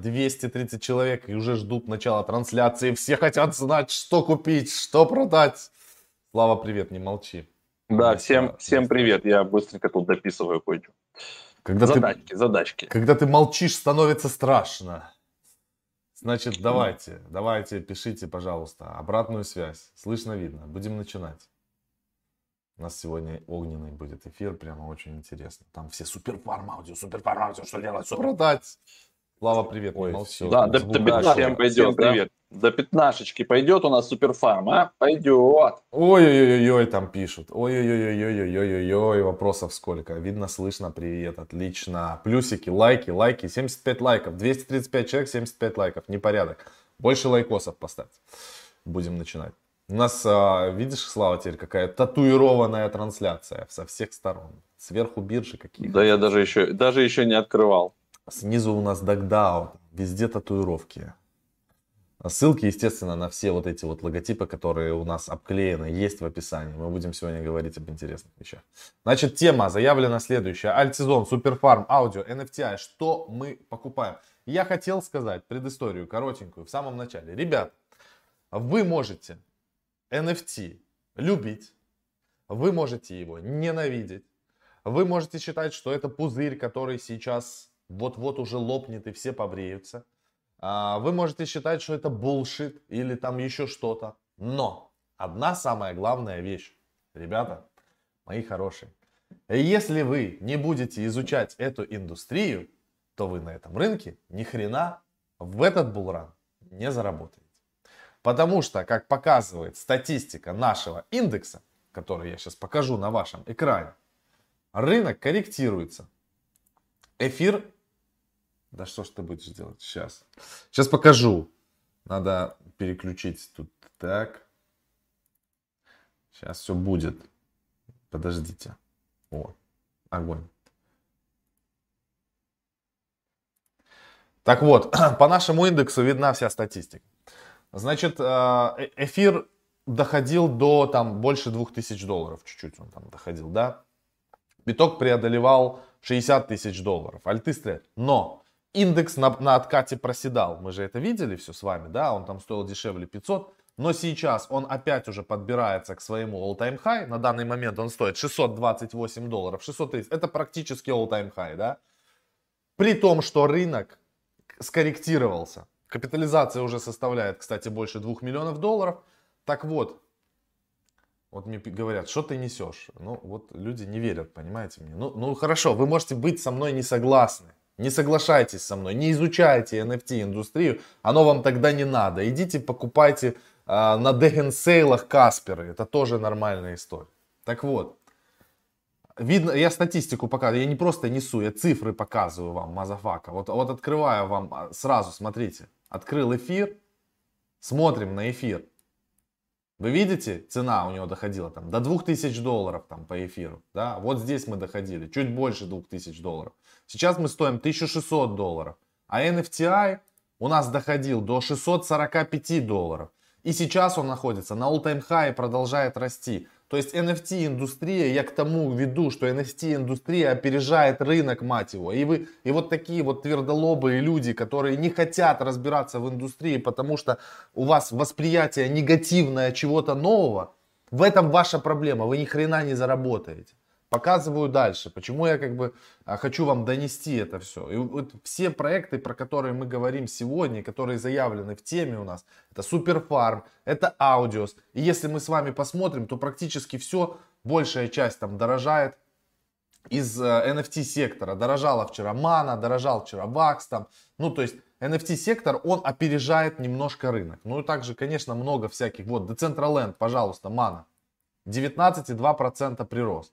230 человек и уже ждут начала трансляции. Все хотят знать, что купить, что продать. Слава, привет, не молчи. Да, всем, всем привет. Я быстренько тут дописываю кое-что. Когда задачки, ты, задачки. Когда ты молчишь, становится страшно. Значит, давайте, давайте, пишите, пожалуйста, обратную связь. Слышно, видно. Будем начинать. У нас сегодня огненный будет эфир, прямо очень интересно. Там все суперфарм аудио, суперфарм аудио, что делать, что продать. Слава, привет, Ой, молчи. Да, до, до 15 пойдет, всем привет. До пятнашечки пойдет у нас суперфарм, а? Пойдет. Ой-ой-ой, там пишут. Ой-ой-ой-ой-ой-ой-ой, вопросов сколько. Видно, слышно, привет, отлично. Плюсики, лайки, лайки, 75 лайков. 235 человек, 75 лайков, непорядок. Больше лайкосов поставьте. Будем начинать. У нас, а, видишь, Слава, теперь какая татуированная трансляция со всех сторон. Сверху биржи какие Да я даже еще, даже еще не открывал. Снизу у нас дагдаун, везде татуировки. Ссылки, естественно, на все вот эти вот логотипы, которые у нас обклеены, есть в описании. Мы будем сегодня говорить об интересных вещах. Значит, тема заявлена следующая. Альтизон, Суперфарм, Аудио, NFTI. Что мы покупаем? Я хотел сказать предысторию коротенькую в самом начале. Ребят, вы можете NFT любить, вы можете его ненавидеть, вы можете считать, что это пузырь, который сейчас вот-вот уже лопнет и все побреются. А, вы можете считать, что это булшит или там еще что-то. Но одна самая главная вещь, ребята, мои хорошие, если вы не будете изучать эту индустрию, то вы на этом рынке ни хрена в этот булран не заработаете. Потому что, как показывает статистика нашего индекса, который я сейчас покажу на вашем экране, рынок корректируется. Эфир... Да что ж ты будешь делать сейчас? Сейчас покажу. Надо переключить тут. Так. Сейчас все будет. Подождите. О, огонь. Так вот, по нашему индексу видна вся статистика. Значит, э, э, эфир доходил до там больше 2000 долларов, чуть-чуть он там доходил, да. Биток преодолевал 60 тысяч долларов. Альты. Но индекс на, на откате проседал. Мы же это видели все с вами, да, он там стоил дешевле 500. Но сейчас он опять уже подбирается к своему all-time high. На данный момент он стоит 628 долларов, 630. Это практически all-time high, да. При том, что рынок скорректировался. Капитализация уже составляет, кстати, больше 2 миллионов долларов. Так вот, вот мне говорят, что ты несешь? Ну, вот люди не верят, понимаете мне. Ну, ну хорошо, вы можете быть со мной не согласны. Не соглашайтесь со мной, не изучайте NFT-индустрию, оно вам тогда не надо. Идите покупайте э, на дегенсейлах Касперы, это тоже нормальная история. Так вот, Видно, я статистику показываю, я не просто несу, я цифры показываю вам, motherfucker. Вот, вот открываю вам а, сразу, смотрите. Открыл эфир, смотрим на эфир. Вы видите, цена у него доходила там до 2000 долларов там по эфиру. Да? Вот здесь мы доходили, чуть больше 2000 долларов. Сейчас мы стоим 1600 долларов. А NFTI у нас доходил до 645 долларов. И сейчас он находится на all-time high и продолжает расти. То есть NFT-индустрия, я к тому веду, что NFT-индустрия опережает рынок, мать его. И, вы, и вот такие вот твердолобые люди, которые не хотят разбираться в индустрии, потому что у вас восприятие негативное чего-то нового, в этом ваша проблема, вы ни хрена не заработаете. Показываю дальше, почему я как бы а, хочу вам донести это все. И вот все проекты, про которые мы говорим сегодня, которые заявлены в теме у нас, это Суперфарм, это Аудиос. И если мы с вами посмотрим, то практически все, большая часть там дорожает из NFT э, сектора. Дорожала вчера Мана, дорожал вчера Вакс там. Ну, то есть NFT сектор, он опережает немножко рынок. Ну и также, конечно, много всяких. Вот, Decentraland, пожалуйста, Мана. 19,2% прирост.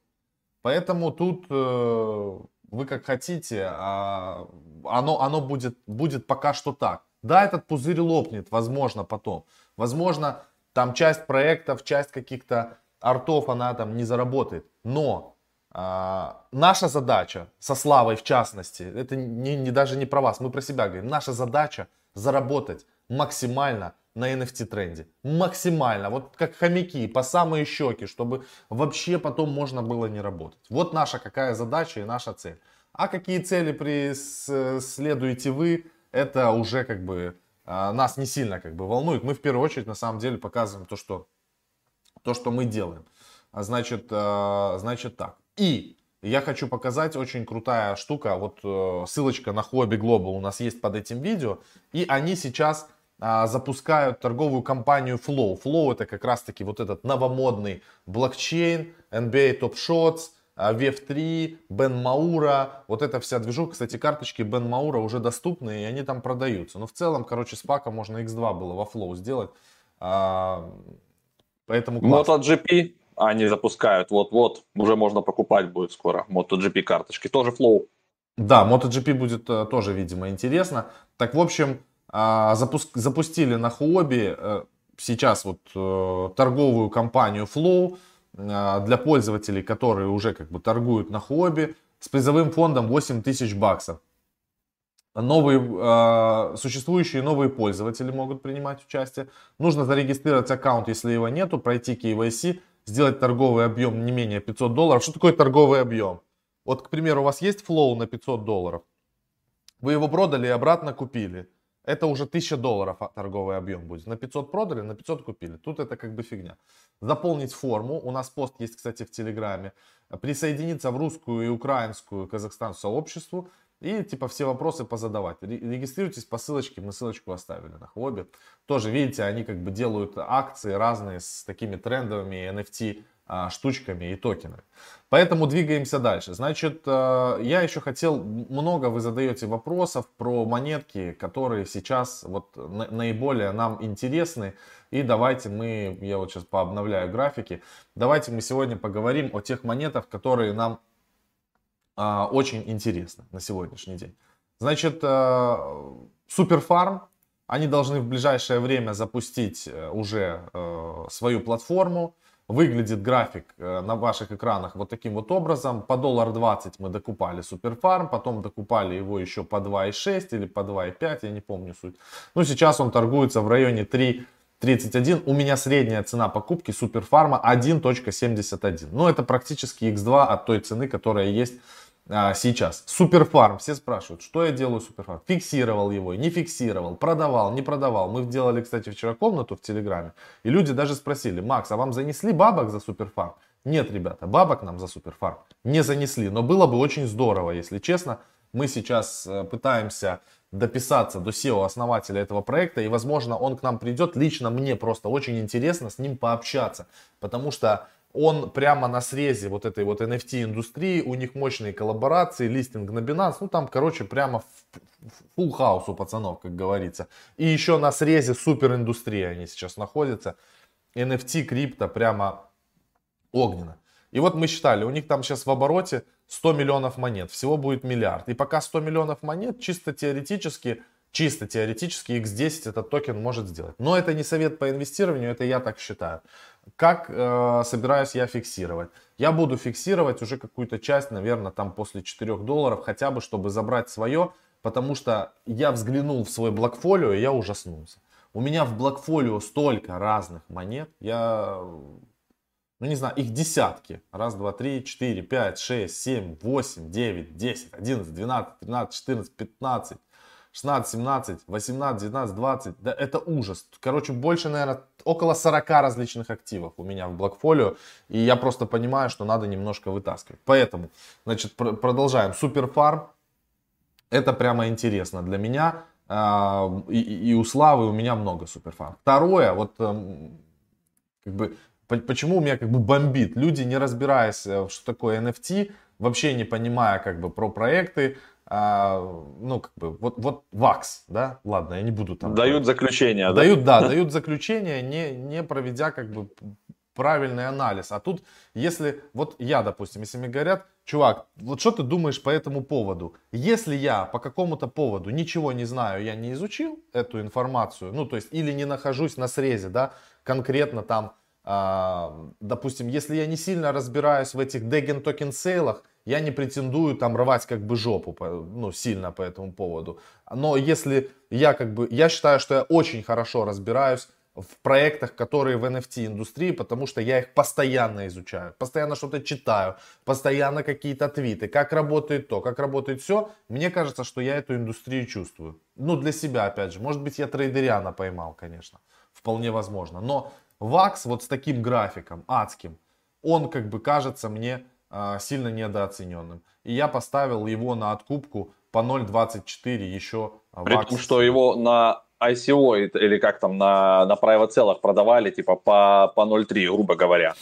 Поэтому тут э, вы как хотите, а оно, оно будет, будет пока что так. Да, этот пузырь лопнет, возможно, потом. Возможно, там часть проектов, часть каких-то артов, она там не заработает. Но э, наша задача, со Славой в частности, это не, не, даже не про вас, мы про себя говорим. Наша задача заработать максимально на NFT тренде. Максимально. Вот как хомяки, по самые щеки, чтобы вообще потом можно было не работать. Вот наша какая задача и наша цель. А какие цели преследуете вы, это уже как бы а, нас не сильно как бы волнует. Мы в первую очередь на самом деле показываем то, что, то, что мы делаем. А значит, а, значит так. И я хочу показать очень крутая штука. Вот э, ссылочка на Hobby Global у нас есть под этим видео. И они сейчас запускают торговую компанию Flow. Flow это как раз таки вот этот новомодный блокчейн, NBA Top Shots, VF3, Бен Маура, вот эта вся движуха. Кстати, карточки Бен Маура уже доступны, и они там продаются. Но в целом, короче, с пака можно X2 было во Flow сделать. А, поэтому класс. MotoGP они запускают вот-вот, уже можно покупать будет скоро MotoGP карточки, тоже Flow. Да, MotoGP будет э, тоже, видимо, интересно. Так, в общем, а, запуск, запустили на Huobi э, сейчас вот э, торговую компанию Flow, а, для пользователей, которые уже как бы торгуют на хобби, с призовым фондом 8 тысяч баксов. Новые, э, существующие новые пользователи могут принимать участие. Нужно зарегистрировать аккаунт, если его нету, пройти KYC, сделать торговый объем не менее 500 долларов. Что такое торговый объем? Вот, к примеру, у вас есть флоу на 500 долларов. Вы его продали и обратно купили это уже 1000 долларов торговый объем будет. На 500 продали, на 500 купили. Тут это как бы фигня. Заполнить форму. У нас пост есть, кстати, в Телеграме. Присоединиться в русскую и украинскую казахстанскую сообществу. И типа все вопросы позадавать. Регистрируйтесь по ссылочке, мы ссылочку оставили на Хобби. Тоже видите, они как бы делают акции разные с такими трендовыми NFT а, штучками и токенами. Поэтому двигаемся дальше. Значит, э, я еще хотел, много вы задаете вопросов про монетки, которые сейчас вот наиболее нам интересны. И давайте мы, я вот сейчас пообновляю графики, давайте мы сегодня поговорим о тех монетах, которые нам а, очень интересны на сегодняшний день. Значит, Суперфарм, э, они должны в ближайшее время запустить э, уже свою платформу. Выглядит график э, на ваших экранах вот таким вот образом. По доллар 20 мы докупали Суперфарм, потом докупали его еще по 2,6 или по 2,5, я не помню суть. Ну, сейчас он торгуется в районе 3,31. У меня средняя цена покупки Суперфарма 1.71. Ну, это практически x2 от той цены, которая есть а, сейчас. Суперфарм. Все спрашивают, что я делаю Суперфарм. Фиксировал его, не фиксировал, продавал, не продавал. Мы делали, кстати, вчера комнату в Телеграме. И люди даже спросили, Макс, а вам занесли бабок за Суперфарм? Нет, ребята, бабок нам за Суперфарм не занесли. Но было бы очень здорово, если честно. Мы сейчас э, пытаемся дописаться до SEO-основателя этого проекта, и, возможно, он к нам придет. Лично мне просто очень интересно с ним пообщаться, потому что он прямо на срезе вот этой вот NFT индустрии, у них мощные коллаборации, листинг на Binance, ну там, короче, прямо full хаус у пацанов, как говорится. И еще на срезе супер индустрии они сейчас находятся. NFT, крипто прямо огненно. И вот мы считали, у них там сейчас в обороте 100 миллионов монет, всего будет миллиард. И пока 100 миллионов монет, чисто теоретически, чисто теоретически X10 этот токен может сделать. Но это не совет по инвестированию, это я так считаю. Как э, собираюсь я фиксировать? Я буду фиксировать уже какую-то часть, наверное, там после 4 долларов, хотя бы, чтобы забрать свое, потому что я взглянул в свой блокфолио, и я ужаснулся. У меня в блокфолио столько разных монет, я, ну не знаю, их десятки. Раз, два, три, четыре, пять, шесть, семь, восемь, девять, десять, одиннадцать, двенадцать, тринадцать, четырнадцать, пятнадцать. 16, 17, 18, 19, 20. Да это ужас. Короче, больше, наверное, около 40 различных активов у меня в блокфолио. И я просто понимаю, что надо немножко вытаскивать. Поэтому, значит, пр- продолжаем. Суперфарм. Это прямо интересно для меня. А, и, и у Славы у меня много суперфарм. Второе, вот эм, как бы почему у меня как бы бомбит. Люди, не разбираясь, э, что такое NFT, вообще не понимая как бы про проекты, а, ну, как бы, вот, вот ВАКС, да, ладно, я не буду там... Дают заключение, дают, да? да, дают заключение, не, не проведя, как бы, правильный анализ. А тут, если, вот я, допустим, если мне говорят, чувак, вот что ты думаешь по этому поводу? Если я по какому-то поводу ничего не знаю, я не изучил эту информацию, ну, то есть, или не нахожусь на срезе, да, конкретно там, а, допустим, если я не сильно разбираюсь в этих деген токен сейлах, я не претендую там рвать как бы жопу, ну, сильно по этому поводу. Но если я как бы, я считаю, что я очень хорошо разбираюсь в проектах, которые в NFT индустрии, потому что я их постоянно изучаю, постоянно что-то читаю, постоянно какие-то твиты, как работает то, как работает все. Мне кажется, что я эту индустрию чувствую. Ну, для себя, опять же. Может быть, я трейдериана поймал, конечно. Вполне возможно. Но ВАКС вот с таким графиком, адским, он как бы кажется мне сильно недооцененным. И я поставил его на откупку по 0.24 еще. При том, что его на ICO или как там на, на private целых продавали типа по, по 0.3, грубо говоря.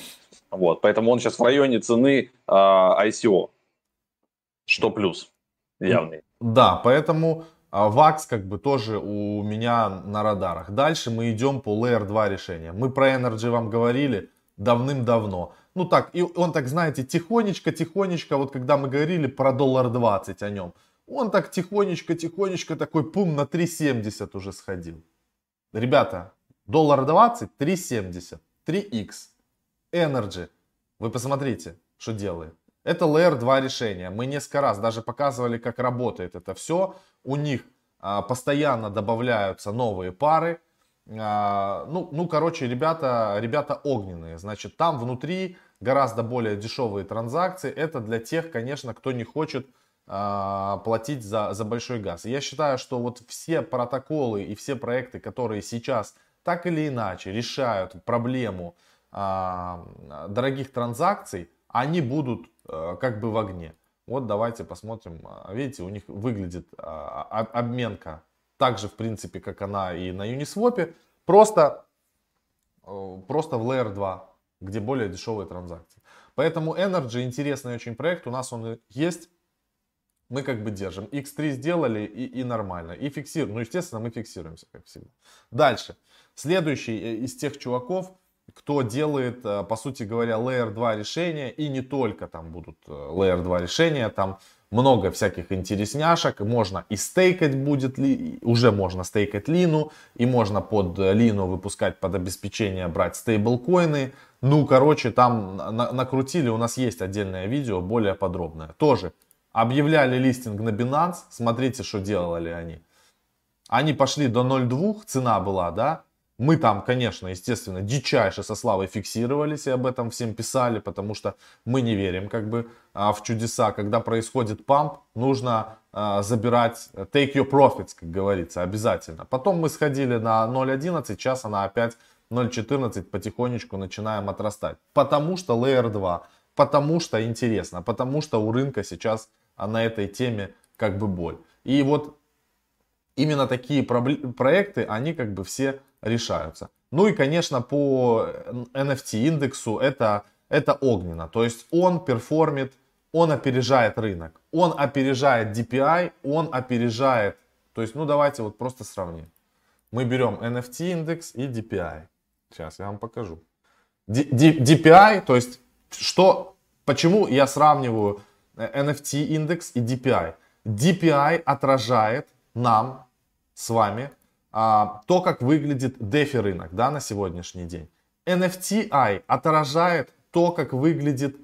Вот, поэтому он сейчас в районе цены э, ICO, что плюс явный. Да, поэтому VAX как бы тоже у меня на радарах. Дальше мы идем по Layer 2 решения. Мы про Energy вам говорили давным-давно. Ну так, и он так, знаете, тихонечко-тихонечко, вот когда мы говорили про доллар 20 о нем, он так тихонечко-тихонечко такой пум на 3.70 уже сходил. Ребята, доллар 20, 3.70, 3x. Energy. Вы посмотрите, что делает. Это Layer 2 решение. Мы несколько раз даже показывали, как работает это все. У них а, постоянно добавляются новые пары. А, ну, ну, короче, ребята, ребята огненные. Значит, там внутри гораздо более дешевые транзакции. Это для тех, конечно, кто не хочет а, платить за, за большой газ. Я считаю, что вот все протоколы и все проекты, которые сейчас так или иначе решают проблему а, дорогих транзакций, они будут а, как бы в огне. Вот давайте посмотрим. А, видите, у них выглядит а, обменка так же, в принципе, как она и на Uniswap. Просто, просто в Layer 2, где более дешевые транзакции. Поэтому Energy интересный очень проект. У нас он есть мы как бы держим. X3 сделали и, и нормально. И фиксируем. Ну, естественно, мы фиксируемся, как всегда. Дальше. Следующий э, из тех чуваков, кто делает, э, по сути говоря, Layer 2 решения. И не только там будут э, Layer 2 решения. Там много всяких интересняшек. Можно и стейкать будет, ли, уже можно стейкать лину. И можно под лину выпускать под обеспечение, брать стейблкоины. Ну, короче, там накрутили. У нас есть отдельное видео, более подробное. Тоже объявляли листинг на Binance, смотрите, что делали они. Они пошли до 0.2, цена была, да, мы там, конечно, естественно, дичайше со Славой фиксировались и об этом всем писали, потому что мы не верим как бы а, в чудеса. Когда происходит памп, нужно а, забирать, take your profits, как говорится, обязательно. Потом мы сходили на 0.11, сейчас она опять 0.14 потихонечку начинаем отрастать. Потому что Layer 2, потому что интересно, потому что у рынка сейчас а на этой теме как бы боль. И вот именно такие проекты, они как бы все решаются. Ну и, конечно, по NFT индексу это, это огненно. То есть он перформит, он опережает рынок. Он опережает DPI, он опережает... То есть, ну давайте вот просто сравним. Мы берем NFT индекс и DPI. Сейчас я вам покажу. DPI, то есть, что, почему я сравниваю NFT индекс и DPI. DPI отражает нам с вами а, то, как выглядит DeFi рынок да, на сегодняшний день. NFTI отражает то, как выглядит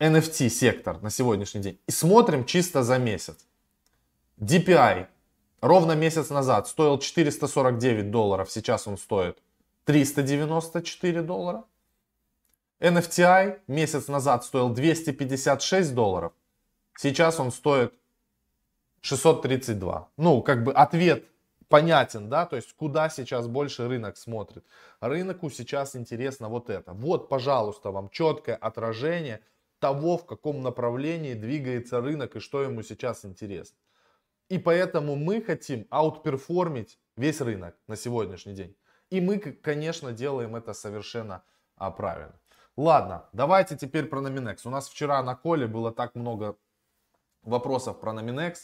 NFT сектор на сегодняшний день. И смотрим чисто за месяц. DPI ровно месяц назад стоил 449 долларов, сейчас он стоит 394 доллара. NFTI месяц назад стоил 256 долларов, сейчас он стоит 632. Ну, как бы ответ понятен, да, то есть куда сейчас больше рынок смотрит. Рынку сейчас интересно вот это. Вот, пожалуйста, вам четкое отражение того, в каком направлении двигается рынок и что ему сейчас интересно. И поэтому мы хотим аутперформить весь рынок на сегодняшний день. И мы, конечно, делаем это совершенно а, правильно. Ладно, давайте теперь про Nominex. У нас вчера на коле было так много вопросов про Nominex.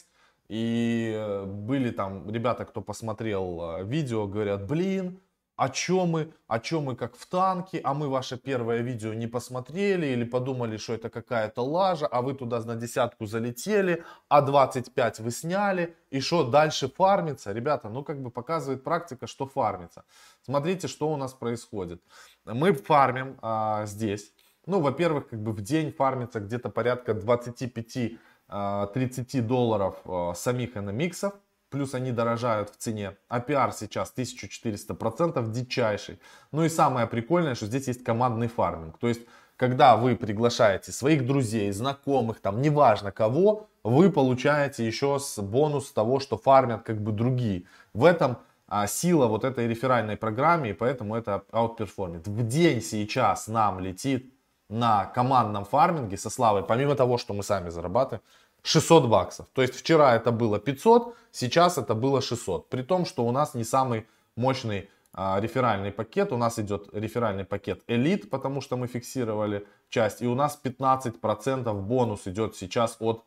И э, были там ребята, кто посмотрел э, видео, говорят, блин, а чем мы, а чем мы как в танке, а мы ваше первое видео не посмотрели или подумали, что это какая-то лажа, а вы туда на десятку залетели, а 25 вы сняли, и что дальше фармится? Ребята, ну как бы показывает практика, что фармится. Смотрите, что у нас происходит. Мы фармим а, здесь. Ну, во-первых, как бы в день фармится где-то порядка 25 Э, 30 долларов э, самих NMX, плюс они дорожают в цене. А APR сейчас 1400%, дичайший. Ну и самое прикольное, что здесь есть командный фарминг. То есть, когда вы приглашаете своих друзей, знакомых, там, неважно кого, вы получаете еще с бонус того, что фармят как бы другие. В этом а, сила вот этой реферальной программе, и поэтому это аутперформит. В день сейчас нам летит на командном фарминге со Славой, помимо того, что мы сами зарабатываем, 600 баксов. То есть вчера это было 500, сейчас это было 600. При том, что у нас не самый мощный а, реферальный пакет. У нас идет реферальный пакет Elite, потому что мы фиксировали часть. И у нас 15% бонус идет сейчас от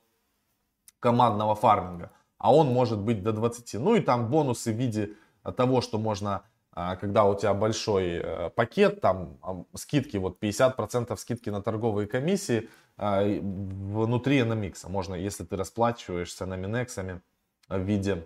командного фарминга. А он может быть до 20. Ну и там бонусы в виде того, что можно а, когда у тебя большой э, пакет, там скидки, вот 50% скидки на торговые комиссии внутри NMX. Можно, если ты расплачиваешься на Минексами в виде,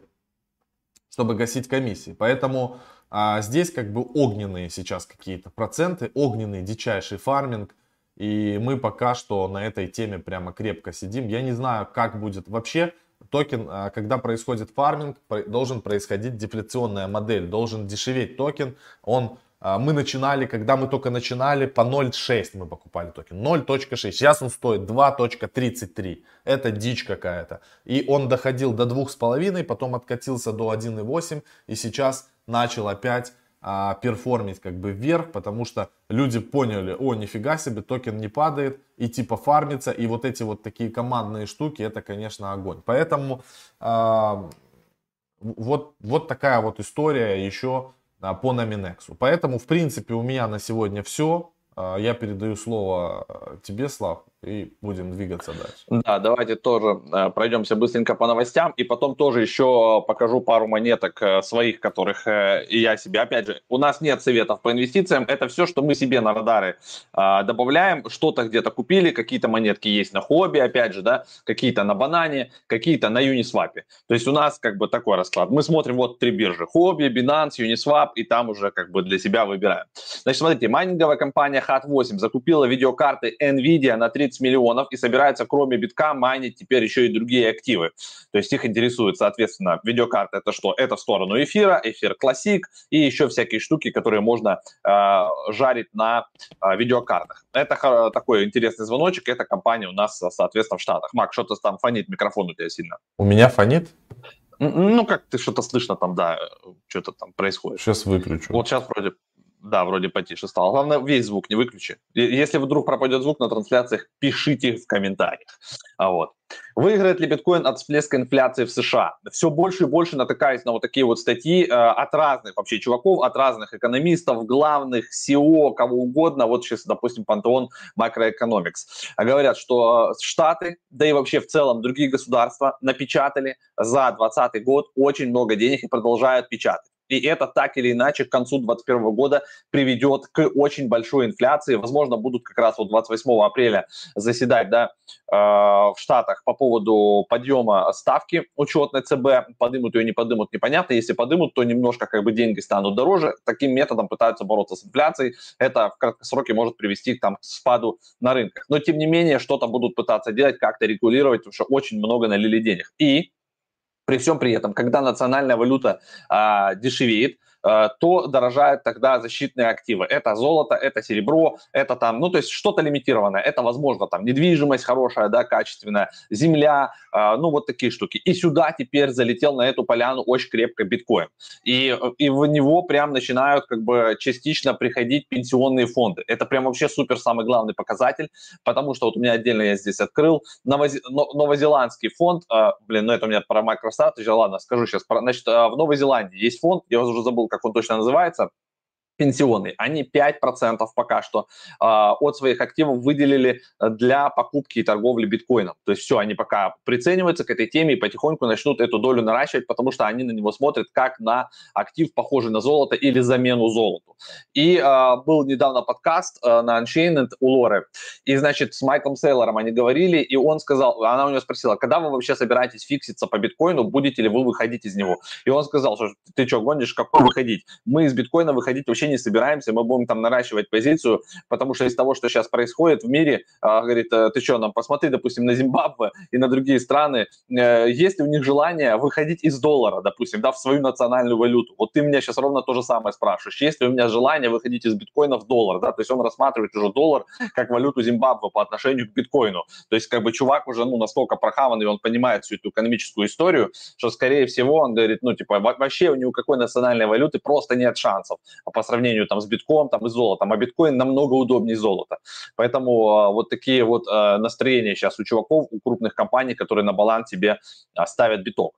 чтобы гасить комиссии. Поэтому а, здесь как бы огненные сейчас какие-то проценты, огненный дичайший фарминг. И мы пока что на этой теме прямо крепко сидим. Я не знаю, как будет вообще токен, а, когда происходит фарминг, должен происходить дефляционная модель, должен дешеветь токен. Он, а, мы начинали, когда мы только начинали, по 0.6 мы покупали токен. 0.6. Сейчас он стоит 2.33. Это дичь какая-то. И он доходил до 2,5, потом откатился до 1,8 и сейчас начал опять а, перформить как бы вверх, потому что люди поняли, о, нифига себе, токен не падает, и типа фармится, и вот эти вот такие командные штуки, это, конечно, огонь. Поэтому а, вот, вот такая вот история еще а, по Номинексу. Поэтому, в принципе, у меня на сегодня все. А, я передаю слово а, тебе, Слав и будем двигаться дальше. Да, давайте тоже э, пройдемся быстренько по новостям, и потом тоже еще покажу пару монеток э, своих, которых э, я себе, опять же, у нас нет советов по инвестициям, это все, что мы себе на радары э, добавляем, что-то где-то купили, какие-то монетки есть на хобби, опять же, да, какие-то на банане, какие-то на Uniswap. То есть у нас как бы такой расклад. Мы смотрим вот три биржи, хобби, Binance, Uniswap, и там уже как бы для себя выбираем. Значит, смотрите, майнинговая компания HAT8 закупила видеокарты NVIDIA на 30 миллионов и собирается кроме битка майнить теперь еще и другие активы. То есть их интересует, соответственно, видеокарта это что? Это в сторону эфира, эфир классик и еще всякие штуки, которые можно э, жарить на э, видеокартах. Это такой интересный звоночек, это компания у нас, соответственно, в Штатах. Мак, что-то там фонит, микрофон у тебя сильно. У меня фонит? Ну, как ты что-то слышно там, да, что-то там происходит. Сейчас выключу. Вот сейчас вроде да, вроде потише стало. Главное, весь звук не выключи. Если вдруг пропадет звук на трансляциях, пишите в комментариях. А вот. Выиграет ли биткоин от всплеска инфляции в США? Все больше и больше натыкаюсь на вот такие вот статьи э, от разных вообще чуваков, от разных экономистов, главных, SEO, кого угодно. Вот сейчас, допустим, Пантеон Macroeconomics. Говорят, что Штаты, да и вообще в целом другие государства напечатали за 2020 год очень много денег и продолжают печатать. И это так или иначе к концу 2021 года приведет к очень большой инфляции. Возможно, будут как раз вот 28 апреля заседать да, э, в Штатах по поводу подъема ставки учетной ЦБ. Подымут ее, не подымут, непонятно. Если подымут, то немножко как бы деньги станут дороже. Таким методом пытаются бороться с инфляцией. Это в краткосроке может привести там, к спаду на рынках. Но тем не менее, что-то будут пытаться делать, как-то регулировать, потому что очень много налили денег. И при всем при этом, когда национальная валюта а, дешевеет, то дорожают тогда защитные активы. Это золото, это серебро, это там, ну, то есть что-то лимитированное. Это, возможно, там недвижимость хорошая, да, качественная, земля, э, ну, вот такие штуки. И сюда теперь залетел на эту поляну очень крепко биткоин. И, и в него прям начинают как бы частично приходить пенсионные фонды. Это прям вообще супер самый главный показатель, потому что вот у меня отдельно я здесь открыл Новози... новозеландский фонд, э, блин, ну это у меня про MicroStrategy, ладно, скажу сейчас, значит, в Новой Зеландии есть фонд, я уже забыл, как он точно называется, пенсионный, они 5% пока что э, от своих активов выделили для покупки и торговли биткоином. То есть все, они пока прицениваются к этой теме и потихоньку начнут эту долю наращивать, потому что они на него смотрят как на актив, похожий на золото или замену золоту. И э, был недавно подкаст э, на Unchained у Лоры, и, значит, с Майклом Сейлором они говорили, и он сказал, она у него спросила, когда вы вообще собираетесь фикситься по биткоину, будете ли вы выходить из него? И он сказал, что ты что, гонишь, какой выходить? Мы из биткоина выходить вообще вообще не собираемся, мы будем там наращивать позицию, потому что из того, что сейчас происходит в мире, а, говорит, «Э, ты что, нам посмотри, допустим, на Зимбабве и на другие страны, э, есть ли у них желание выходить из доллара, допустим, да, в свою национальную валюту. Вот ты меня сейчас ровно то же самое спрашиваешь. Есть ли у меня желание выходить из биткоина в доллар, да, то есть он рассматривает уже доллар как валюту Зимбабве по отношению к биткоину. То есть как бы чувак уже, ну, настолько прохаванный, он понимает всю эту экономическую историю, что, скорее всего, он говорит, ну, типа, вообще у какой национальной валюты просто нет шансов а по сравнению там с битком там, и золотом. А биткоин намного удобнее золота. Поэтому а, вот такие вот а, настроения сейчас у чуваков, у крупных компаний, которые на баланс себе а, ставят биток.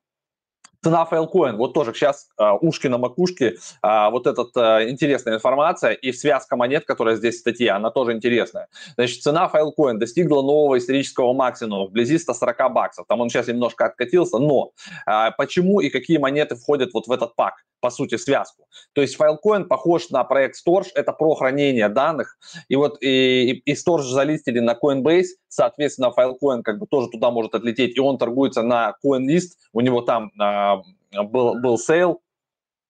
Цена Filecoin, вот тоже сейчас uh, ушки на макушке, uh, вот эта uh, интересная информация и связка монет, которая здесь в статье, она тоже интересная. Значит, цена Filecoin достигла нового исторического максимума вблизи 140 баксов. Там он сейчас немножко откатился, но э, почему и какие монеты входят вот в этот пак? По сути, связку. То есть Filecoin похож на проект Storj, это про хранение данных. И вот и, и, и Storj залистили на Coinbase, соответственно, Filecoin как бы тоже туда может отлететь, и он торгуется на CoinList, у него там а, был, был sale,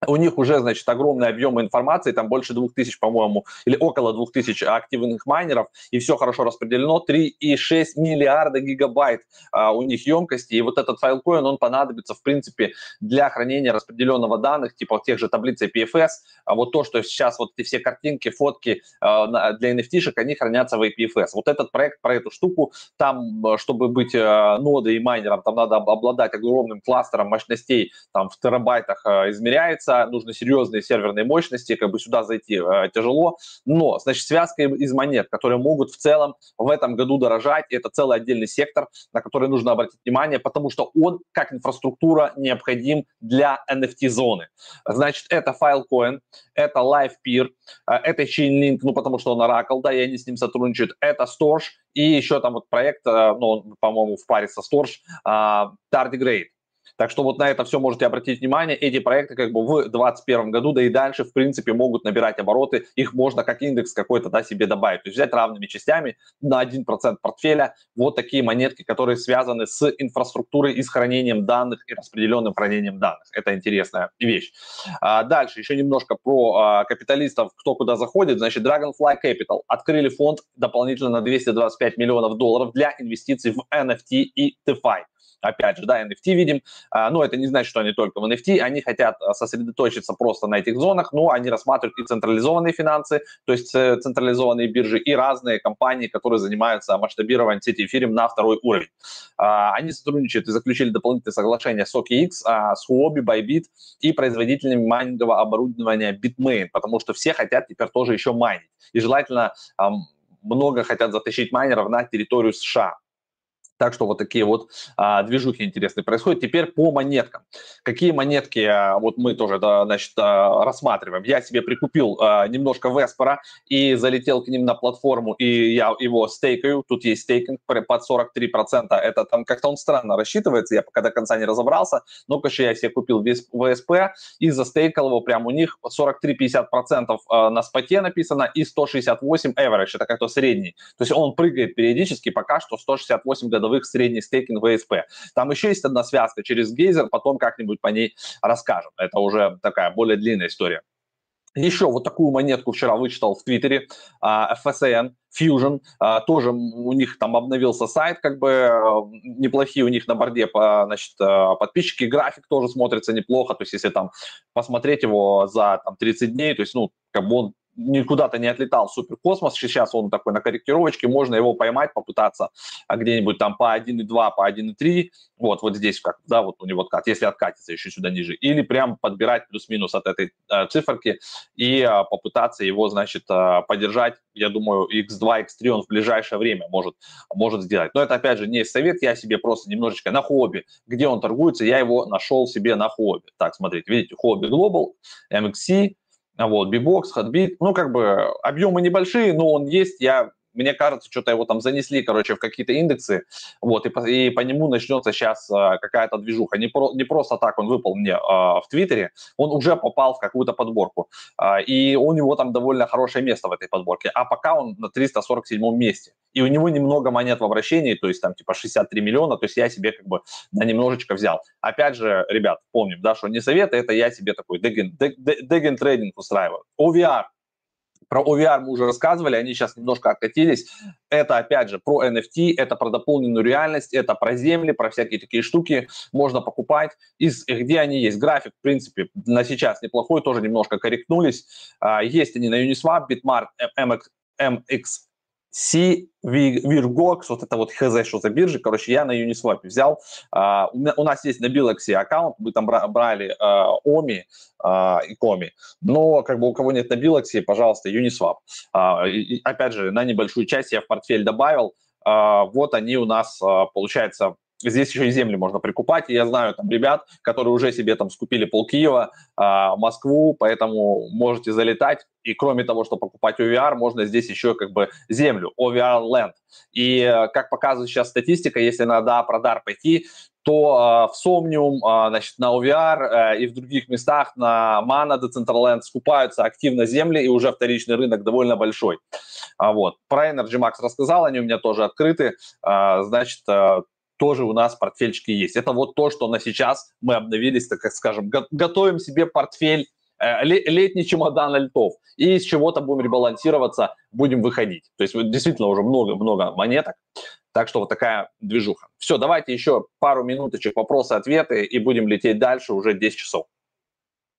у них уже, значит, огромный объем информации, там больше 2000, по-моему, или около 2000 активных майнеров, и все хорошо распределено, 3,6 миллиарда гигабайт а, у них емкости, и вот этот файлкоин, он понадобится, в принципе, для хранения распределенного данных, типа тех же таблиц PFS, а вот то, что сейчас вот эти все картинки, фотки а, для NFT-шек, они хранятся в IPFS. Вот этот проект про эту штуку, там, чтобы быть а, нодой и майнером, там надо обладать огромным кластером мощностей, там в терабайтах а, измеряется, месяца, нужны серьезные серверные мощности, как бы сюда зайти э, тяжело, но, значит, связка из монет, которые могут в целом в этом году дорожать, это целый отдельный сектор, на который нужно обратить внимание, потому что он, как инфраструктура, необходим для NFT-зоны. Значит, это Filecoin, это LivePeer, э, это Chainlink, ну, потому что он Oracle, да, и они с ним сотрудничают, это Storage, и еще там вот проект, э, ну, по-моему, в паре со Storage, э, Tardigrade. Так что вот на это все можете обратить внимание. Эти проекты как бы в 2021 году, да и дальше, в принципе, могут набирать обороты. Их можно как индекс какой-то да, себе добавить. То есть взять равными частями на 1% портфеля вот такие монетки, которые связаны с инфраструктурой и с хранением данных и распределенным хранением данных. Это интересная вещь. А дальше еще немножко про а, капиталистов, кто куда заходит. Значит, Dragonfly Capital открыли фонд дополнительно на 225 миллионов долларов для инвестиций в NFT и DeFi опять же, да, NFT видим, а, но это не значит, что они только в NFT, они хотят а, сосредоточиться просто на этих зонах, но они рассматривают и централизованные финансы, то есть э, централизованные биржи, и разные компании, которые занимаются масштабированием сети эфириум на второй уровень. А, они сотрудничают и заключили дополнительные соглашения с OKX, с Huobi, Bybit и производителями майнингового оборудования Bitmain, потому что все хотят теперь тоже еще майнить. И желательно много хотят затащить майнеров на территорию США. Так что вот такие вот а, движухи интересные происходят. Теперь по монеткам. Какие монетки а, вот мы тоже да, значит, а, рассматриваем? Я себе прикупил а, немножко Веспора и залетел к ним на платформу, и я его стейкаю. Тут есть стейкинг под 43%. Это там как-то он странно рассчитывается, я пока до конца не разобрался. Но, конечно, я себе купил ВСП и застейкал его прямо у них 43-50% а, на споте написано и 168 average. Это как-то средний. То есть он прыгает периодически, пока что 168 годов годовых средних стейкинг ВСП. Там еще есть одна связка через Гейзер, потом как-нибудь по ней расскажем. Это уже такая более длинная история. Еще вот такую монетку вчера вычитал в Твиттере, uh, FSN, Fusion, uh, тоже у них там обновился сайт, как бы uh, неплохие у них на борде значит, подписчики, график тоже смотрится неплохо, то есть если там посмотреть его за там, 30 дней, то есть, ну, как бы он никуда-то не отлетал в суперкосмос, сейчас он такой на корректировочке, можно его поймать, попытаться а где-нибудь там по 1,2, по 1,3, вот, вот здесь как, да, вот у него откат, если откатится еще сюда ниже, или прям подбирать плюс-минус от этой э, циферки и э, попытаться его, значит, э, поддержать, я думаю, X2, X3 он в ближайшее время может, может сделать. Но это, опять же, не совет, я себе просто немножечко на хобби, где он торгуется, я его нашел себе на хобби. Так, смотрите, видите, хобби Global, MXC, вот, B-Box, Hotbit, ну, как бы объемы небольшие, но он есть, я мне кажется, что-то его там занесли, короче, в какие-то индексы, вот, и по, и по нему начнется сейчас а, какая-то движуха. Не, про, не просто так он выпал мне а, в Твиттере, он уже попал в какую-то подборку, а, и у него там довольно хорошее место в этой подборке, а пока он на 347 месте, и у него немного монет в обращении, то есть там типа 63 миллиона, то есть я себе как бы на немножечко взял. Опять же, ребят, помним, да, что не советы, это я себе такой деген трейдинг устраиваю. OVR, про OVR мы уже рассказывали, они сейчас немножко откатились. Это, опять же, про NFT, это про дополненную реальность, это про земли, про всякие такие штуки. Можно покупать. Из, где они есть? График, в принципе, на сейчас неплохой, тоже немножко корректнулись. А, есть они на Uniswap, Bitmart, MX, C, Virgox, вот это вот хз, что за биржи, короче, я на Uniswap взял. Uh, у нас есть на Biloxi аккаунт, мы там брали uh, OMI uh, и Коми, но как бы у кого нет на Biloxi, пожалуйста, Uniswap. Uh, и, опять же, на небольшую часть я в портфель добавил, вот они у нас, получается, Здесь еще и земли можно прикупать. Я знаю там ребят, которые уже себе там скупили пол Киева, э, Москву, поэтому можете залетать. И кроме того, что покупать OVR, можно здесь еще как бы землю, OVR Land. И э, как показывает сейчас статистика, если на да, продар пойти, то э, в Somnium, э, значит, на OVR э, и в других местах на Mana, Decentraland скупаются активно земли, и уже вторичный рынок довольно большой. А, вот. Про Energy Max рассказал, они у меня тоже открыты. Э, значит, э, тоже у нас портфельчики есть. Это вот то, что на сейчас мы обновились, так скажем, готовим себе портфель, э, летний чемодан альтов, и из чего-то будем ребалансироваться, будем выходить. То есть действительно уже много-много монеток, так что вот такая движуха. Все, давайте еще пару минуточек вопросы-ответы, и будем лететь дальше, уже 10 часов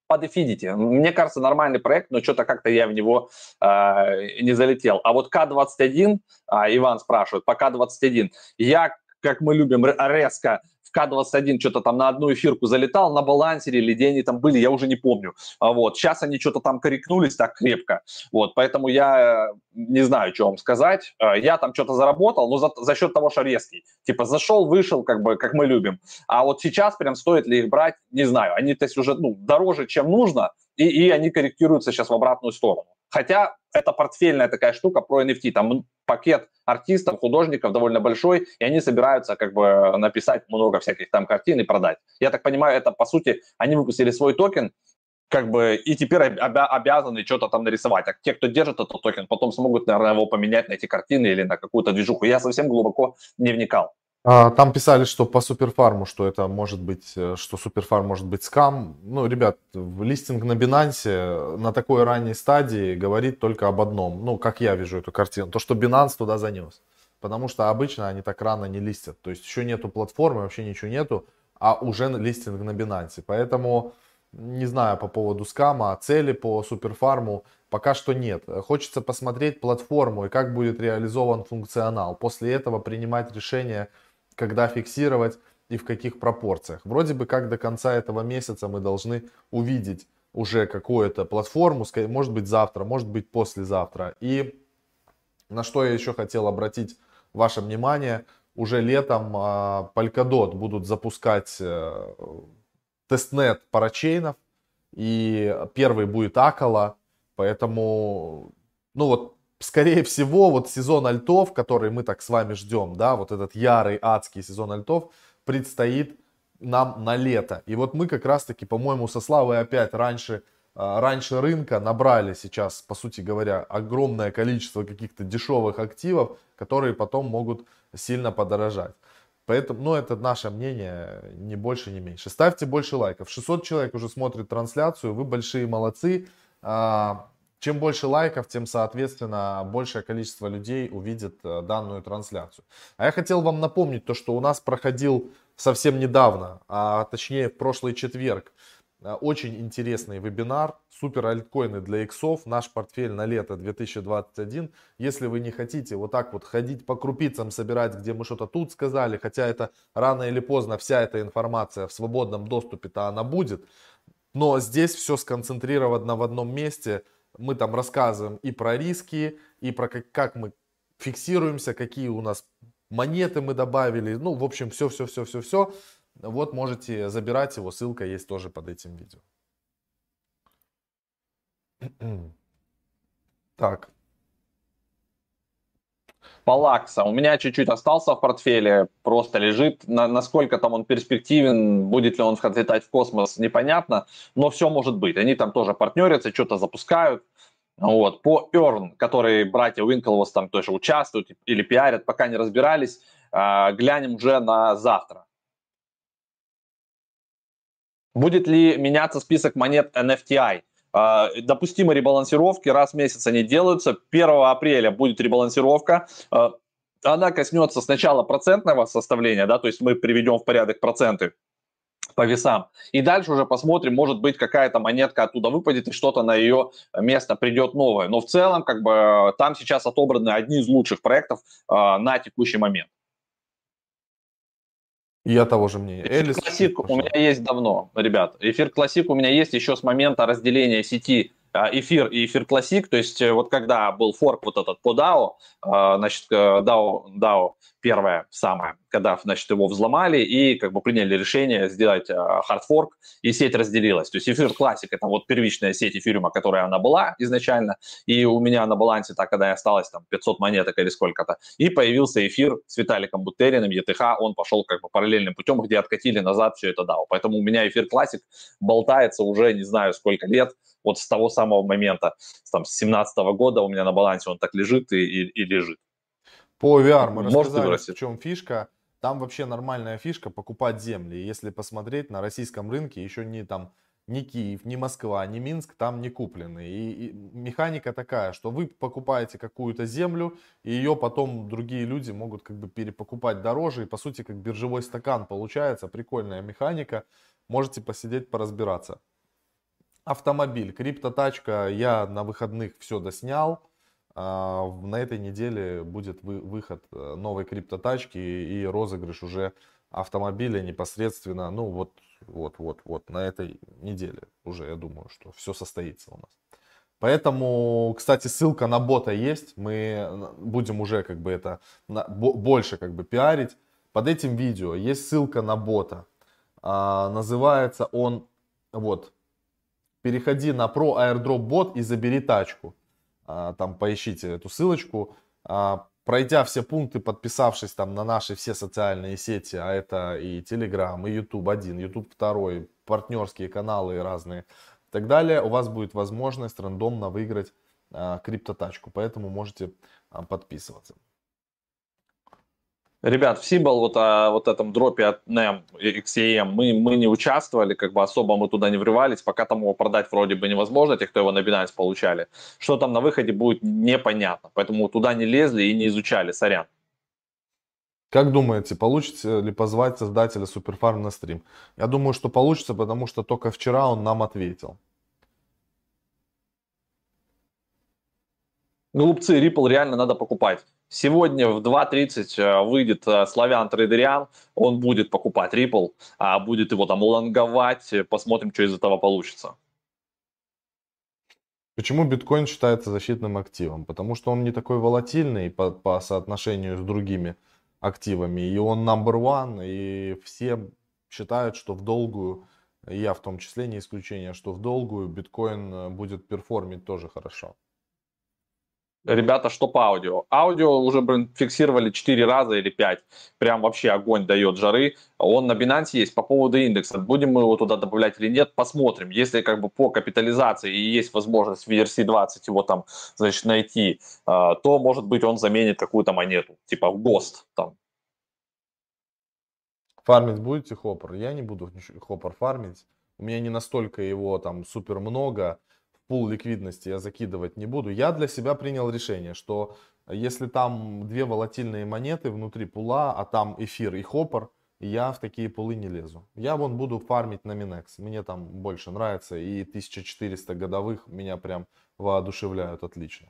подефидите. Мне кажется, нормальный проект, но что-то как-то я в него э, не залетел. А вот К-21, э, Иван спрашивает, по К-21, я как мы любим, резко в К-21 что-то там на одну эфирку залетал, на балансере или где они там были, я уже не помню. А вот. Сейчас они что-то там корректнулись так крепко. Вот. Поэтому я э, не знаю, что вам сказать. Э, я там что-то заработал, но за, за счет того, что резкий. Типа зашел, вышел, как бы, как мы любим. А вот сейчас прям стоит ли их брать, не знаю. Они, то есть, уже ну, дороже, чем нужно, и, и они корректируются сейчас в обратную сторону. Хотя это портфельная такая штука про NFT. Там пакет артистов, художников довольно большой, и они собираются как бы написать много всяких там картин и продать. Я так понимаю, это по сути, они выпустили свой токен, как бы и теперь обя- обязаны что-то там нарисовать. А те, кто держит этот токен, потом смогут, наверное, его поменять на эти картины или на какую-то движуху. Я совсем глубоко не вникал. А, там писали, что по суперфарму, что это может быть, э, что суперфарм может быть скам. Ну, ребят, листинг на Binance на такой ранней стадии говорит только об одном. Ну, как я вижу эту картину. То, что Binance туда занес. Потому что обычно они так рано не листят. То есть еще нету платформы, вообще ничего нету, а уже листинг на Binance. Поэтому не знаю по поводу скама, цели по суперфарму пока что нет. Хочется посмотреть платформу и как будет реализован функционал. После этого принимать решение когда фиксировать и в каких пропорциях. Вроде бы как до конца этого месяца мы должны увидеть уже какую-то платформу, может быть завтра, может быть послезавтра. И на что я еще хотел обратить ваше внимание, уже летом а, Polkadot будут запускать э, тестнет парачейнов, и первый будет Акала, поэтому, ну вот, скорее всего, вот сезон альтов, который мы так с вами ждем, да, вот этот ярый адский сезон альтов, предстоит нам на лето. И вот мы как раз-таки, по-моему, со Славой опять раньше, а, раньше рынка набрали сейчас, по сути говоря, огромное количество каких-то дешевых активов, которые потом могут сильно подорожать. Поэтому, ну, это наше мнение, не больше, не меньше. Ставьте больше лайков. 600 человек уже смотрит трансляцию, вы большие молодцы. Чем больше лайков, тем, соответственно, большее количество людей увидит э, данную трансляцию. А я хотел вам напомнить то, что у нас проходил совсем недавно, а точнее в прошлый четверг, э, очень интересный вебинар «Супер альткоины для иксов. Наш портфель на лето 2021». Если вы не хотите вот так вот ходить по крупицам, собирать, где мы что-то тут сказали, хотя это рано или поздно вся эта информация в свободном доступе-то она будет, но здесь все сконцентрировано в одном месте – мы там рассказываем и про риски, и про как, как мы фиксируемся, какие у нас монеты мы добавили. Ну, в общем, все-все-все-все-все. Вот можете забирать его, ссылка есть тоже под этим видео. Так. Палакса. У меня чуть-чуть остался в портфеле, просто лежит. На, насколько там он перспективен, будет ли он отлетать в космос, непонятно. Но все может быть. Они там тоже партнерятся, что-то запускают. Вот. По Earn, который братья Уинклвос там тоже участвуют или пиарят, пока не разбирались, э, глянем уже на завтра. Будет ли меняться список монет NFTI? А, допустимы ребалансировки, раз в месяц они делаются. 1 апреля будет ребалансировка. А, она коснется сначала процентного составления, да, то есть мы приведем в порядок проценты по весам. И дальше уже посмотрим, может быть, какая-то монетка оттуда выпадет, и что-то на ее место придет новое. Но в целом, как бы, там сейчас отобраны одни из лучших проектов э, на текущий момент. Я того же мнения. Эфир Элис классик у меня есть давно, ребят. Эфир классик у меня есть еще с момента разделения сети а, эфир и эфир классик. То есть э, вот когда был форк вот этот по DAO, а, значит, DAO, э, DAO первое самое, когда, значит, его взломали и как бы приняли решение сделать хардфорк, и сеть разделилась. То есть эфир классик – это вот первичная сеть эфириума, которая она была изначально, и у меня на балансе, так, когда осталось там 500 монеток или сколько-то, и появился эфир с Виталиком Бутериным, ETH, он пошел как бы параллельным путем, где откатили назад все это DAO. Поэтому у меня эфир классик болтается уже не знаю сколько лет, вот с того самого момента, там, с 17 года у меня на балансе он так лежит и, и, и лежит. По VR мы Может рассказали, в чем фишка. Там вообще нормальная фишка покупать земли. Если посмотреть на российском рынке, еще не там ни Киев, ни Москва, ни Минск там не куплены. И, и механика такая, что вы покупаете какую-то землю, и ее потом другие люди могут как бы перепокупать дороже. И по сути как биржевой стакан получается. Прикольная механика. Можете посидеть, поразбираться. Автомобиль, криптотачка, я на выходных все доснял. А, на этой неделе будет выход э, новой криптотачки и розыгрыш уже автомобиля непосредственно, ну вот, вот, вот, вот, на этой неделе уже, я думаю, что все состоится у нас. Поэтому, кстати, ссылка на бота есть, мы будем уже как бы это больше как бы пиарить. Под этим видео есть ссылка на бота, а, называется он, вот, переходи на Pro Airdrop бот и забери тачку. А, там поищите эту ссылочку. А, пройдя все пункты, подписавшись там на наши все социальные сети, а это и Telegram, и YouTube 1, YouTube 2, партнерские каналы разные и так далее, у вас будет возможность рандомно выиграть а, криптотачку. Поэтому можете подписываться. Ребят, в Симбал, вот, а, вот этом дропе от NEM XEM мы, мы не участвовали, как бы особо мы туда не врывались, пока там его продать вроде бы невозможно, те, кто его на Binance получали. Что там на выходе будет, непонятно. Поэтому туда не лезли и не изучали, сорян. Как думаете, получится ли позвать создателя Суперфарм на стрим? Я думаю, что получится, потому что только вчера он нам ответил. Глупцы, Ripple реально надо покупать. Сегодня в 2.30 э, выйдет э, Славян Трейдериан, он будет покупать Ripple, а будет его там лонговать, посмотрим, что из этого получится. Почему биткоин считается защитным активом? Потому что он не такой волатильный по, по соотношению с другими активами, и он number one, и все считают, что в долгую, я в том числе не исключение, что в долгую биткоин э, будет перформить тоже хорошо ребята, что по аудио. Аудио уже, блин, фиксировали 4 раза или 5. Прям вообще огонь дает жары. Он на Binance есть. По поводу индекса, будем мы его туда добавлять или нет, посмотрим. Если как бы по капитализации и есть возможность в ERC-20 его там, значит, найти, а, то, может быть, он заменит какую-то монету, типа в ГОСТ там. Фармить будете хоппер? Я не буду хоппер фармить. У меня не настолько его там супер много пул ликвидности я закидывать не буду. Я для себя принял решение, что если там две волатильные монеты внутри пула, а там эфир и хоппер, я в такие пулы не лезу. Я вон буду фармить на Минекс. Мне там больше нравится. И 1400 годовых меня прям воодушевляют отлично.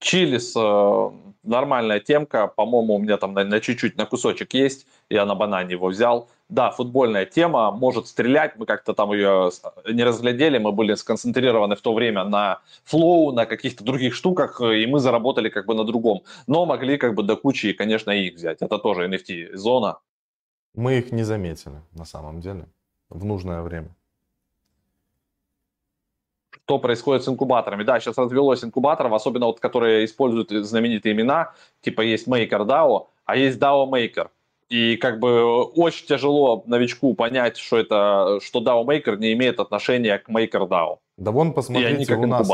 Чилис э, нормальная темка, по-моему, у меня там на, на чуть-чуть, на кусочек есть, я на банане его взял. Да, футбольная тема, может стрелять, мы как-то там ее не разглядели, мы были сконцентрированы в то время на флоу, на каких-то других штуках, и мы заработали как бы на другом. Но могли как бы до кучи, конечно, их взять. Это тоже NFT-зона. Мы их не заметили, на самом деле, в нужное время. Что происходит с инкубаторами. Да, сейчас развелось инкубаторов, особенно вот, которые используют знаменитые имена, типа есть MakerDAO, а есть DAO Maker. И как бы очень тяжело новичку понять, что это, что DAO Maker не имеет отношения к MakerDAO. Да вон посмотрите, у нас,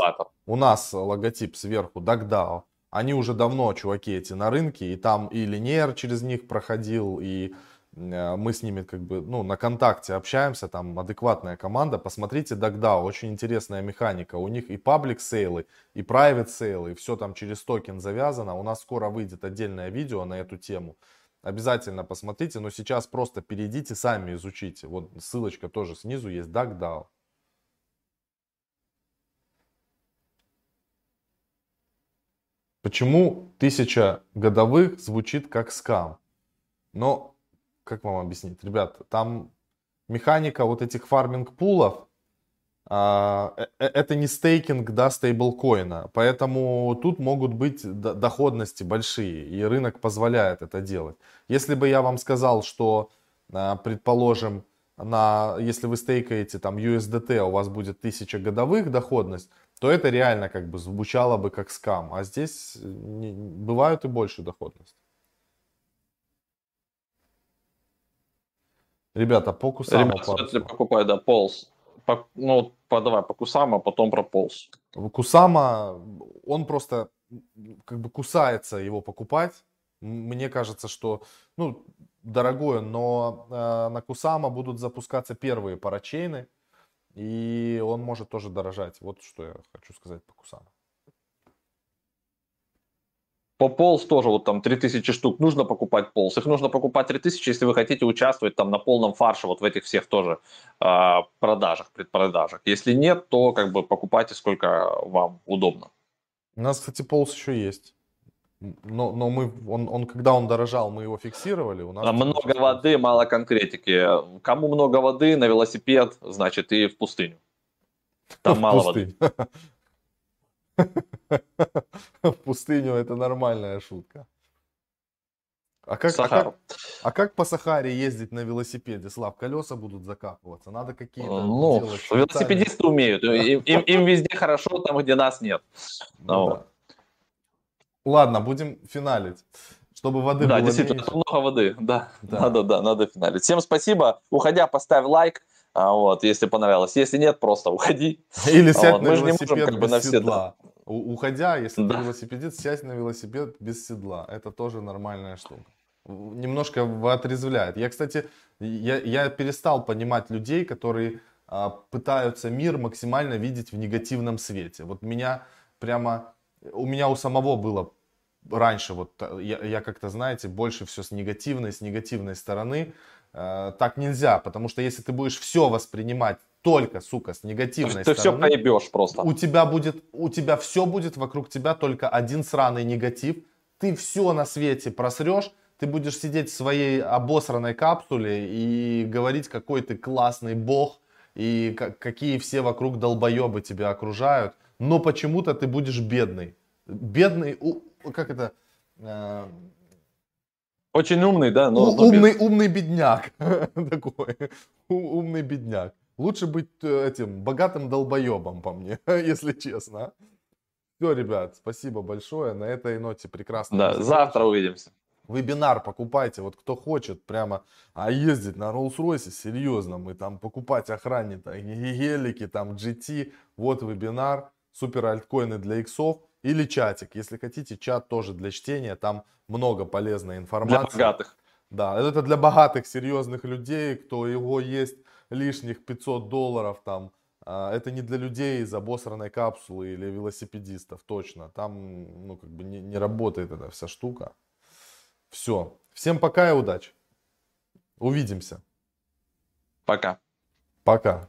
у нас логотип сверху DuckDAO. Они уже давно, чуваки эти, на рынке, и там и Linear через них проходил, и мы с ними как бы, ну, на контакте общаемся, там адекватная команда. Посмотрите DuckDAO, очень интересная механика. У них и public sale ы, и private sale ы, и все там через токен завязано. У нас скоро выйдет отдельное видео на эту тему. Обязательно посмотрите, но сейчас просто перейдите, сами изучите. Вот ссылочка тоже снизу есть, DuckDAO. Почему тысяча годовых звучит как скам? Но как вам объяснить, ребят, там механика вот этих фарминг-пулов, а, э, э, это не стейкинг, да, стейблкоина, поэтому тут могут быть доходности большие, и рынок позволяет это делать. Если бы я вам сказал, что, а, предположим, на, если вы стейкаете там USDT, у вас будет 1000 годовых доходность, то это реально как бы звучало бы как скам, а здесь э, не, бывают и больше доходности. Ребята, по Кусама. Ребята, если покупать, да, полз. По, ну, по, давай по Кусама, потом про полз. Кусама, он просто как бы кусается его покупать. Мне кажется, что, ну, дорогое, но э, на Кусама будут запускаться первые парачейны, и он может тоже дорожать. Вот что я хочу сказать по Кусама. По полз тоже вот там 3000 штук нужно покупать полз. Их нужно покупать 3000, если вы хотите участвовать там на полном фарше вот в этих всех тоже э, продажах, предпродажах. Если нет, то как бы покупайте сколько вам удобно. У нас, кстати, полз еще есть. Но, но мы, он, он, когда он дорожал, мы его фиксировали. У нас много воды, мало конкретики. Кому много воды на велосипед, значит и в пустыню. Там мало воды. В пустыню это нормальная шутка. А как, а, как, а как по Сахаре ездить на велосипеде? Слав, колеса будут закапываться, надо какие-то Ну, делать велосипедисты умеют, им, им, им везде хорошо, там, где нас нет. Ну, да. Ладно, будем финалить. Чтобы воды да, было действительно, меньше. много воды, да, да, надо, да, надо финалить. Всем спасибо, уходя, поставь лайк, а, вот, если понравилось. Если нет, просто уходи. Или сядь вот, на мы велосипед же не можем, как бы, на все, седла. Да. Уходя, если да. ты велосипедист, сядь на велосипед без седла. Это тоже нормальная штука. Немножко отрезвляет. Я, кстати, я, я перестал понимать людей, которые а, пытаются мир максимально видеть в негативном свете. Вот меня прямо, у меня у самого было раньше, вот я, я как-то, знаете, больше все с негативной, с негативной стороны. Э, так нельзя, потому что если ты будешь все воспринимать только, сука, с негативной ты стороны. Ты все проебешь просто. У тебя будет, у тебя все будет вокруг тебя только один сраный негатив. Ты все на свете просрешь, ты будешь сидеть в своей обосранной капсуле и говорить, какой ты классный бог, и какие все вокруг долбоебы тебя окружают, но почему-то ты будешь бедный. Бедный, как это, э, очень умный, да? Но, но умный, без... умный бедняк такой, умный бедняк. Лучше быть э, этим богатым долбоебом, по мне, если честно. Все, ребят, спасибо большое. На этой ноте прекрасно. Да, завтра увидимся. Вебинар покупайте, вот кто хочет прямо, а ездить на Rolls-Royce, серьезно, мы там покупать охранника, гелики, там GT, вот вебинар, супер альткоины для иксов или чатик. Если хотите, чат тоже для чтения, там много полезной информации. Для богатых. Да, это для богатых, серьезных людей, кто его есть лишних 500 долларов там. А, это не для людей из обосранной капсулы или велосипедистов, точно. Там, ну, как бы не, не работает эта вся штука. Все. Всем пока и удачи. Увидимся. Пока. Пока.